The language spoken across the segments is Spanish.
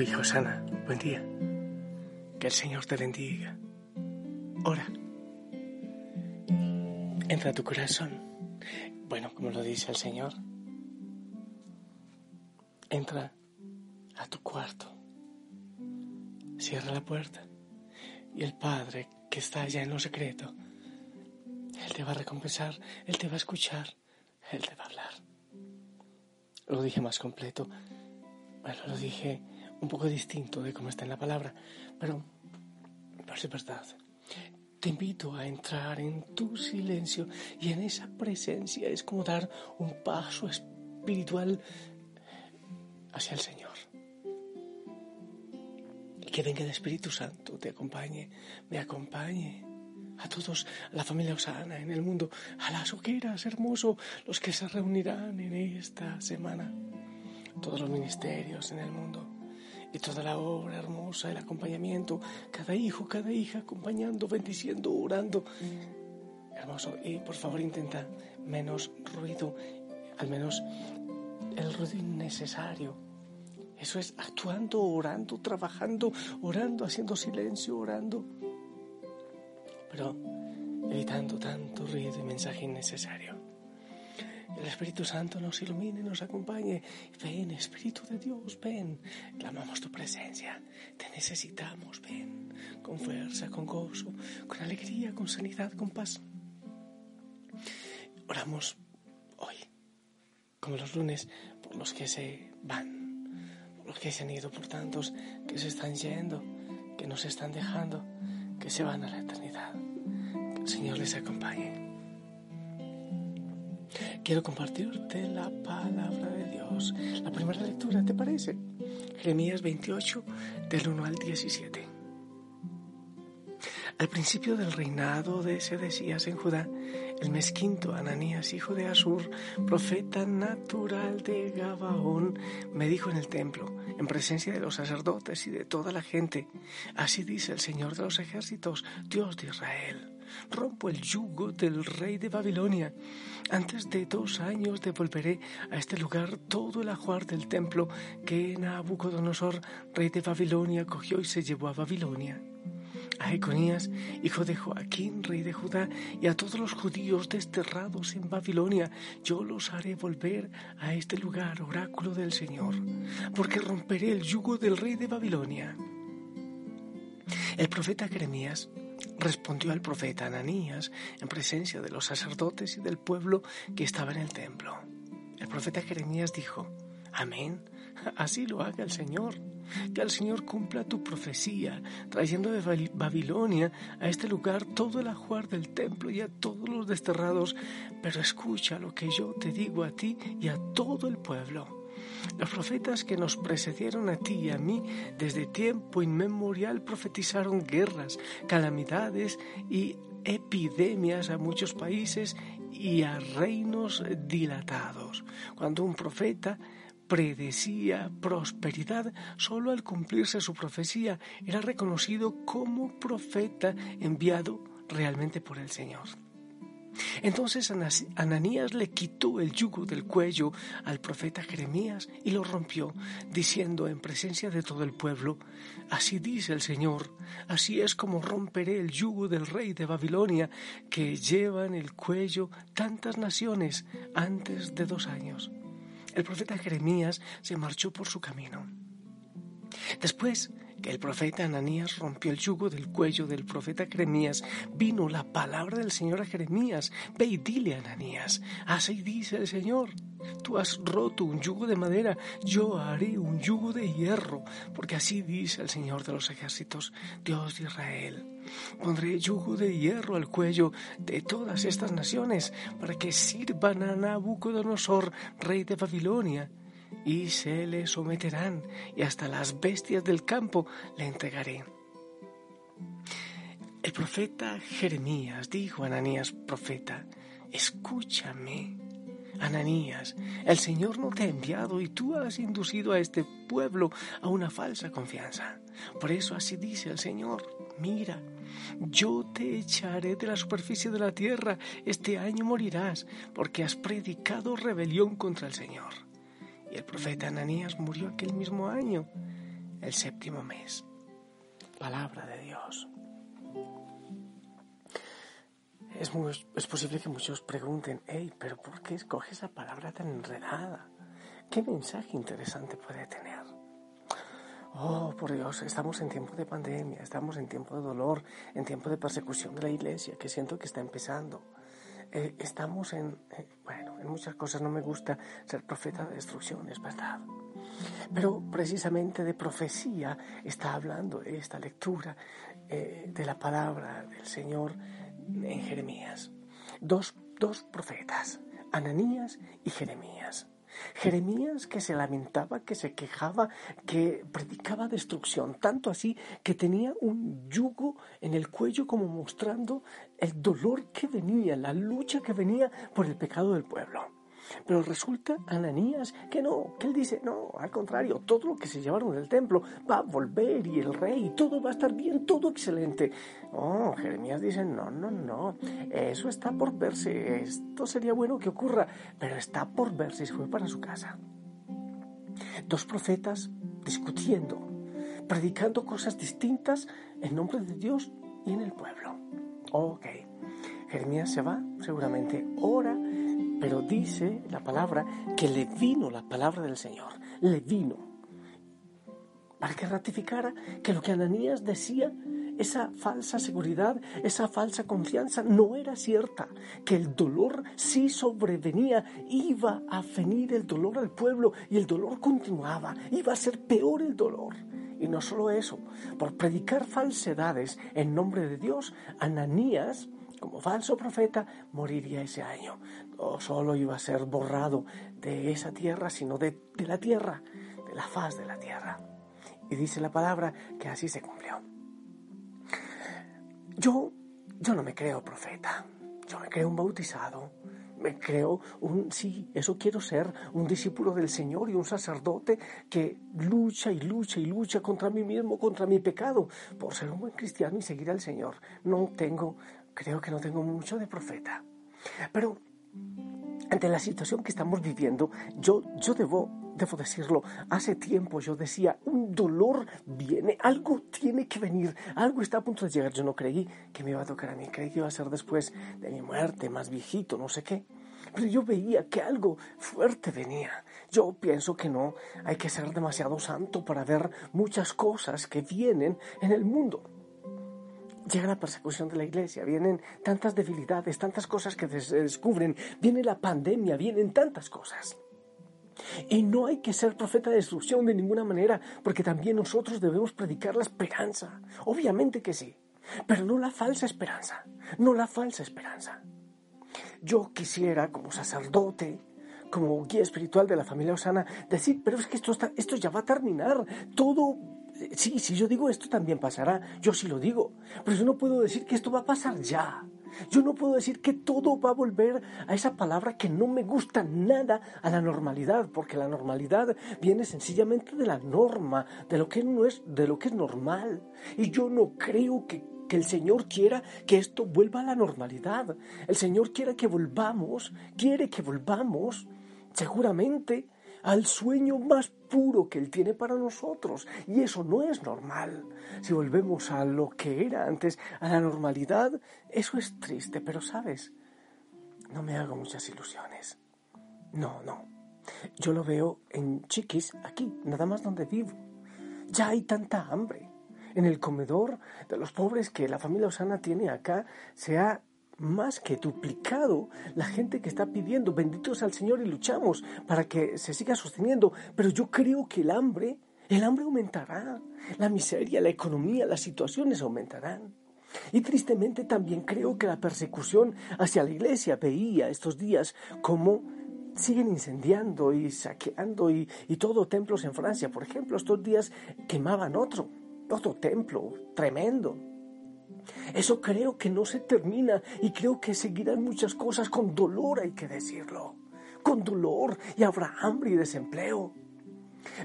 Hijo y buen día. Que el Señor te bendiga. Ora. Entra a tu corazón. Bueno, como lo dice el Señor. Entra a tu cuarto. Cierra la puerta. Y el Padre que está allá en lo secreto, Él te va a recompensar, Él te va a escuchar, Él te va a hablar. Lo dije más completo. Bueno, lo dije un poco distinto de cómo está en la palabra, pero, pero es verdad. Te invito a entrar en tu silencio y en esa presencia es como dar un paso espiritual hacia el Señor. Y que venga el Espíritu Santo, te acompañe, me acompañe. A todos, a la familia Osana en el mundo, a las hogueras, hermoso, los que se reunirán en esta semana, todos los ministerios en el mundo y toda la obra hermosa, el acompañamiento, cada hijo, cada hija acompañando, bendiciendo, orando. Hermoso. Y por favor intenta menos ruido, al menos el ruido innecesario. Eso es actuando, orando, trabajando, orando, haciendo silencio, orando. Pero evitando tanto ruido y mensaje innecesario. El Espíritu Santo nos ilumine, nos acompañe. Ven, Espíritu de Dios, ven. Clamamos tu presencia. Te necesitamos, ven. Con fuerza, con gozo, con alegría, con sanidad, con paz. Oramos hoy, como los lunes, por los que se van, por los que se han ido, por tantos que se están yendo, que nos están dejando, que se van a la eternidad. Que el Señor les acompañe quiero compartirte la palabra de Dios. La primera lectura, ¿te parece? Jeremías 28, del 1 al 17. Al principio del reinado de Sedecías en Judá, el mes quinto, Ananías, hijo de Asur, profeta natural de Gabaón, me dijo en el templo, en presencia de los sacerdotes y de toda la gente, así dice el Señor de los ejércitos, Dios de Israel rompo el yugo del rey de Babilonia. Antes de dos años devolveré a este lugar todo el ajuar del templo que Nabucodonosor, rey de Babilonia, cogió y se llevó a Babilonia. A Econías, hijo de Joaquín, rey de Judá, y a todos los judíos desterrados en Babilonia, yo los haré volver a este lugar, oráculo del Señor, porque romperé el yugo del rey de Babilonia. El profeta Jeremías respondió al profeta Ananías en presencia de los sacerdotes y del pueblo que estaba en el templo. El profeta Jeremías dijo, Amén, así lo haga el Señor. Que el Señor cumpla tu profecía, trayendo de Babilonia a este lugar todo el ajuar del templo y a todos los desterrados, pero escucha lo que yo te digo a ti y a todo el pueblo. Los profetas que nos precedieron a ti y a mí desde tiempo inmemorial profetizaron guerras, calamidades y epidemias a muchos países y a reinos dilatados. Cuando un profeta predecía prosperidad, solo al cumplirse su profecía era reconocido como profeta enviado realmente por el Señor. Entonces Ananías le quitó el yugo del cuello al profeta Jeremías y lo rompió, diciendo en presencia de todo el pueblo, Así dice el Señor, así es como romperé el yugo del rey de Babilonia, que lleva en el cuello tantas naciones antes de dos años. El profeta Jeremías se marchó por su camino. Después el profeta Ananías rompió el yugo del cuello del profeta Jeremías, vino la palabra del Señor a Jeremías. Ve y dile a Ananías, así dice el Señor. Tú has roto un yugo de madera, yo haré un yugo de hierro, porque así dice el Señor de los ejércitos, Dios de Israel. Pondré yugo de hierro al cuello de todas estas naciones, para que sirvan a Nabucodonosor, rey de Babilonia y se le someterán, y hasta las bestias del campo le entregaré. El profeta Jeremías dijo a Ananías, profeta, escúchame. Ananías, el Señor no te ha enviado y tú has inducido a este pueblo a una falsa confianza. Por eso así dice el Señor, mira, yo te echaré de la superficie de la tierra, este año morirás, porque has predicado rebelión contra el Señor. Y el profeta Ananías murió aquel mismo año, el séptimo mes. Palabra de Dios. Es, muy, es posible que muchos pregunten, hey, pero ¿por qué escoge esa palabra tan enredada? ¿Qué mensaje interesante puede tener? Oh, por Dios, estamos en tiempo de pandemia, estamos en tiempo de dolor, en tiempo de persecución de la iglesia, que siento que está empezando. Eh, estamos en, eh, bueno, en muchas cosas no me gusta ser profeta de destrucción, es verdad. Pero precisamente de profecía está hablando esta lectura eh, de la palabra del Señor en Jeremías. Dos, dos profetas, Ananías y Jeremías. Jeremías que se lamentaba, que se quejaba, que predicaba destrucción, tanto así que tenía un yugo en el cuello como mostrando el dolor que venía, la lucha que venía por el pecado del pueblo. Pero resulta Ananías que no, que él dice, no, al contrario, todo lo que se llevaron del templo va a volver y el rey, todo va a estar bien, todo excelente. Oh, Jeremías dice, no, no, no, eso está por verse, esto sería bueno que ocurra, pero está por verse y se fue para su casa. Dos profetas discutiendo, predicando cosas distintas en nombre de Dios y en el pueblo. Ok, Jeremías se va, seguramente ora pero dice la palabra que le vino la palabra del Señor, le vino, para que ratificara que lo que Ananías decía, esa falsa seguridad, esa falsa confianza no era cierta, que el dolor sí sobrevenía, iba a venir el dolor al pueblo y el dolor continuaba, iba a ser peor el dolor. Y no solo eso, por predicar falsedades en nombre de Dios, Ananías como falso profeta, moriría ese año. No solo iba a ser borrado de esa tierra, sino de, la tierra, de la faz de la tierra. Y dice la palabra que así se cumplió. Yo, yo no me creo profeta, yo me creo un bautizado, me creo un, sí, eso quiero ser, un discípulo del Señor y un sacerdote que lucha y lucha y lucha contra mí mismo, contra mi pecado, por ser un buen cristiano y seguir al Señor. No tengo creo que no tengo mucho de profeta. Pero ante la situación que estamos viviendo, yo, yo debo, debo decirlo, hace tiempo yo decía, un dolor viene, algo tiene que venir, algo está a punto de llegar. Yo no creí que me iba a tocar a mí, creí que iba a ser después de mi muerte, más viejito, no sé qué. Pero yo veía que algo fuerte venía. Yo pienso que no, hay que ser demasiado santo para ver muchas cosas que vienen en el mundo llega la persecución de la iglesia, vienen tantas debilidades, tantas cosas que se descubren, viene la pandemia, vienen tantas cosas. Y no hay que ser profeta de destrucción de ninguna manera, porque también nosotros debemos predicar la esperanza. Obviamente que sí, pero no la falsa esperanza, no la falsa esperanza. Yo quisiera, como sacerdote, como guía espiritual de la familia Osana, decir, pero es que esto, esto ya va a terminar, todo Sí, si yo digo esto también pasará, yo sí lo digo, pero yo no puedo decir que esto va a pasar ya. Yo no puedo decir que todo va a volver a esa palabra que no me gusta nada a la normalidad, porque la normalidad viene sencillamente de la norma, de lo que no es, de lo que es normal. Y yo no creo que, que el Señor quiera que esto vuelva a la normalidad. El Señor quiere que volvamos, quiere que volvamos, seguramente al sueño más puro que Él tiene para nosotros. Y eso no es normal. Si volvemos a lo que era antes, a la normalidad, eso es triste, pero sabes, no me hago muchas ilusiones. No, no. Yo lo veo en Chiquis, aquí, nada más donde vivo. Ya hay tanta hambre. En el comedor de los pobres que la familia Osana tiene acá se ha más que duplicado la gente que está pidiendo, benditos al Señor y luchamos para que se siga sosteniendo, pero yo creo que el hambre, el hambre aumentará, la miseria, la economía, las situaciones aumentarán. Y tristemente también creo que la persecución hacia la iglesia veía estos días como siguen incendiando y saqueando y, y todo templos en Francia. Por ejemplo, estos días quemaban otro, otro templo tremendo. Eso creo que no se termina y creo que seguirán muchas cosas con dolor, hay que decirlo. Con dolor y habrá hambre y desempleo.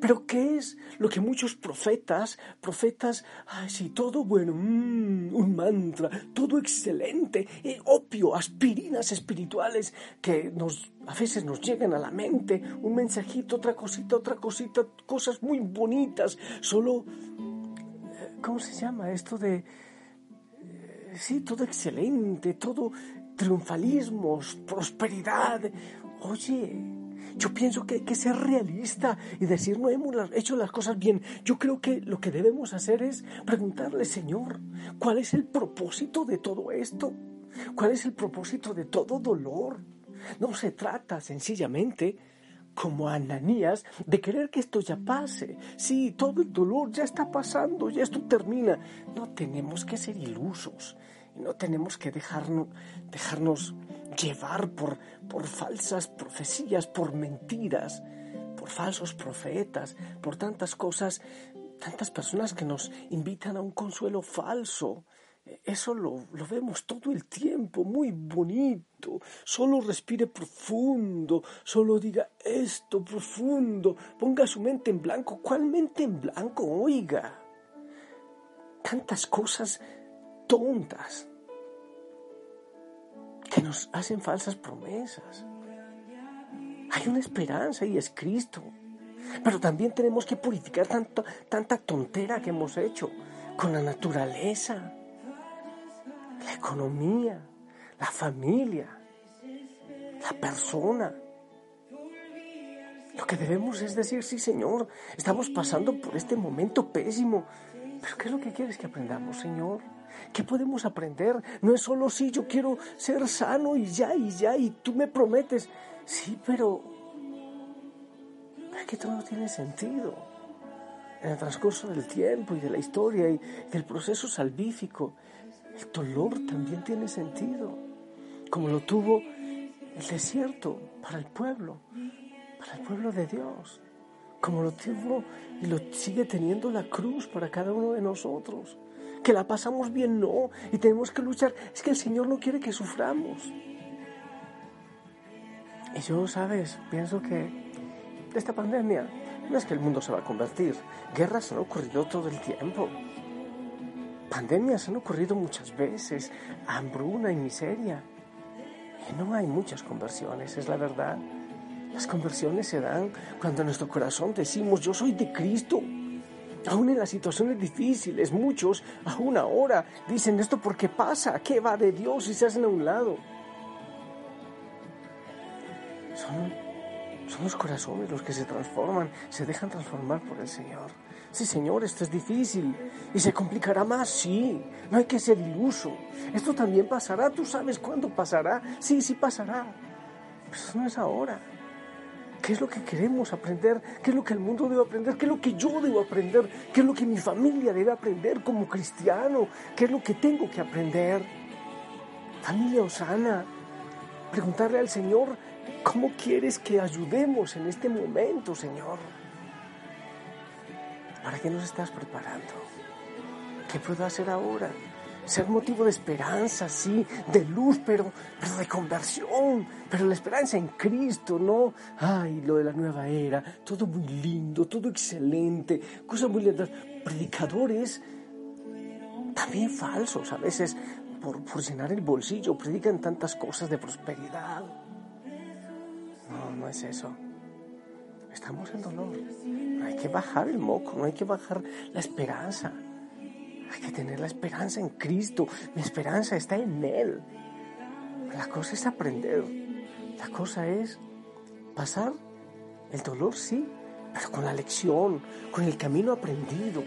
Pero ¿qué es lo que muchos profetas, profetas, ay, sí, todo bueno, mm, un mantra, todo excelente, eh, opio, aspirinas espirituales que nos, a veces nos llegan a la mente, un mensajito, otra cosita, otra cosita, cosas muy bonitas, solo, eh, ¿cómo se llama esto de, sí, todo excelente, todo triunfalismos, prosperidad, oye, yo pienso que hay que ser realista y decir no hemos hecho las cosas bien. Yo creo que lo que debemos hacer es preguntarle, Señor, ¿cuál es el propósito de todo esto? ¿Cuál es el propósito de todo dolor? No se trata sencillamente como Ananías, de querer que esto ya pase. Sí, todo el dolor ya está pasando, ya esto termina. No tenemos que ser ilusos y no tenemos que dejarnos, dejarnos llevar por, por falsas profecías, por mentiras, por falsos profetas, por tantas cosas, tantas personas que nos invitan a un consuelo falso. Eso lo, lo, vemos todo el tiempo, muy bonito. Solo respire profundo, solo diga esto profundo, ponga su mente en blanco. ¿Cuál mente en blanco? Oiga, tantas cosas tontas que nos hacen falsas promesas. Hay una esperanza y es Cristo. Pero también tenemos que purificar tanto, tanta tontera que hemos hecho con la naturaleza, la economía, la familia, la persona. Lo que debemos es decir, sí Señor, estamos pasando por este momento pésimo, pero ¿qué es lo que quieres que aprendamos, Señor? ¿Qué podemos aprender? No es solo si yo quiero ser sano y ya, y ya, y tú me prometes. Sí, pero es que todo tiene sentido. En el transcurso del tiempo y de la historia y del proceso salvífico, el dolor también tiene sentido, como lo tuvo el desierto para el pueblo, para el pueblo de Dios, como lo tuvo y lo sigue teniendo la cruz para cada uno de nosotros que la pasamos bien, no, y tenemos que luchar. Es que el Señor no quiere que suframos. Y yo, sabes, pienso que esta pandemia no es que el mundo se va a convertir. Guerras han ocurrido todo el tiempo. Pandemias han ocurrido muchas veces, hambruna y miseria. Y no hay muchas conversiones, es la verdad. Las conversiones se dan cuando en nuestro corazón decimos, yo soy de Cristo, Aún en las situaciones difíciles, muchos, aún ahora, dicen esto porque pasa, ¿qué va de Dios y se hacen a un lado? Son, los corazones los que se transforman, se dejan transformar por el Señor. Sí, Señor, esto es difícil y se complicará más, sí, no hay que ser iluso. Esto también pasará, tú sabes cuándo pasará, sí, sí pasará, pero eso no es ahora. ¿Qué es lo que queremos aprender? ¿Qué es lo que el mundo debe aprender? ¿Qué es lo que yo debo aprender? ¿Qué es lo que mi familia debe aprender como cristiano? ¿Qué es lo que tengo que aprender? Familia Osana, preguntarle al Señor, ¿cómo quieres que ayudemos en este momento, Señor? ¿Para qué nos estás preparando? ¿Qué puedo hacer ahora? ser motivo de esperanza, sí, de luz, pero, de conversión, pero la esperanza en Cristo, ¿no? Ay, lo de la nueva era, todo muy lindo, todo excelente, cosas muy lindas. Predicadores también falsos, a veces por, por llenar el bolsillo, predican tantas cosas de prosperidad. No, es eso. Estamos en dolor. No hay que bajar el moco, no hay que bajar la esperanza. Hay que tener la esperanza en Cristo. Mi esperanza está en Él. La cosa es aprender. La cosa es pasar el dolor, sí, pero con la lección, con el camino aprendido,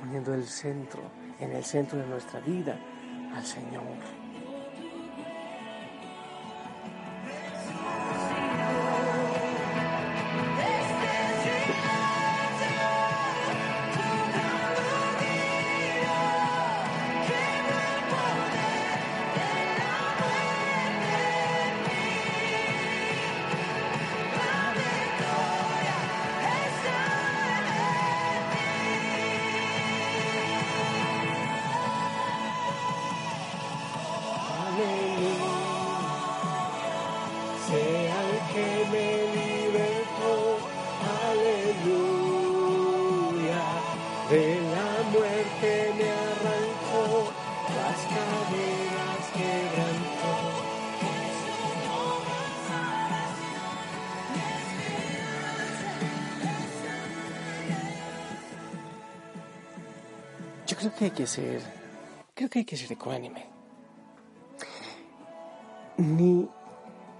poniendo el centro, en el centro de nuestra vida, al Señor. Hay que ser, creo que hay que ser ecuánime. Ni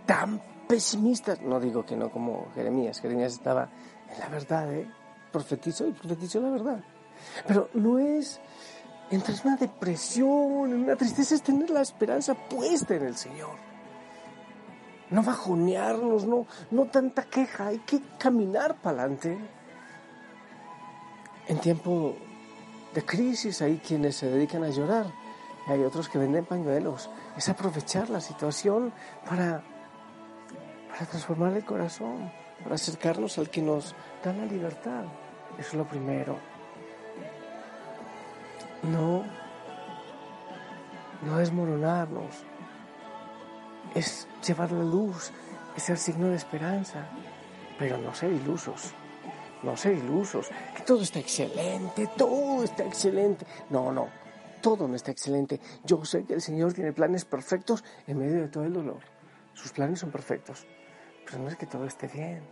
tan pesimistas, no digo que no como Jeremías, Jeremías estaba en la verdad, ¿eh? profetizó y profetizó la verdad. Pero no es entrar en una depresión, en una tristeza, es tener la esperanza puesta en el Señor. No bajonearnos, no, no tanta queja, hay que caminar para adelante. En tiempo de crisis hay quienes se dedican a llorar y hay otros que venden pañuelos. Es aprovechar la situación para, transformar el corazón, para acercarnos al que nos da la libertad. Eso es lo primero. No, no desmoronarnos. Es llevar la luz, es ser signo de esperanza, pero no ser ilusos. No ser ilusos, que todo está excelente, todo está excelente. No, no, todo no está excelente. Yo sé que el Señor tiene planes perfectos en medio de todo el dolor. Sus planes son perfectos, pero no es que todo esté bien.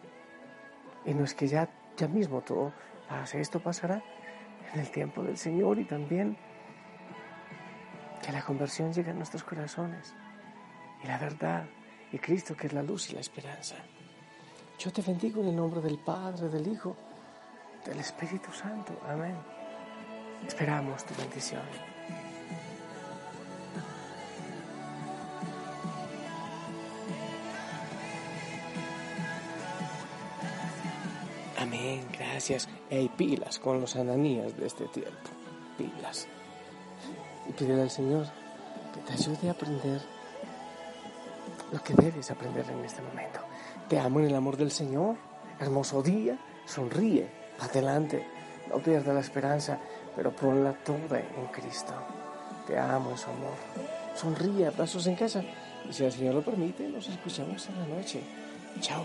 Y no es que ya, ya mismo todo pase. Esto pasará en el tiempo del Señor y también que la conversión llegue a nuestros corazones. Y la verdad, y Cristo que es la luz y la esperanza. Yo te bendigo en el nombre del Padre, del Hijo, del Espíritu Santo. Amén. Esperamos tu bendición. Amén, gracias. Hay pilas con los ananías de este tiempo. Pilas. Y pídele al Señor que te ayude a aprender lo que debes aprender en este momento. Te amo en el amor del Señor. Hermoso día. Sonríe. Adelante. No pierdas la esperanza, pero ponla toda en Cristo. Te amo en su amor. Sonríe, abrazos en casa. Y si el Señor lo permite, nos escuchamos en la noche. Chao.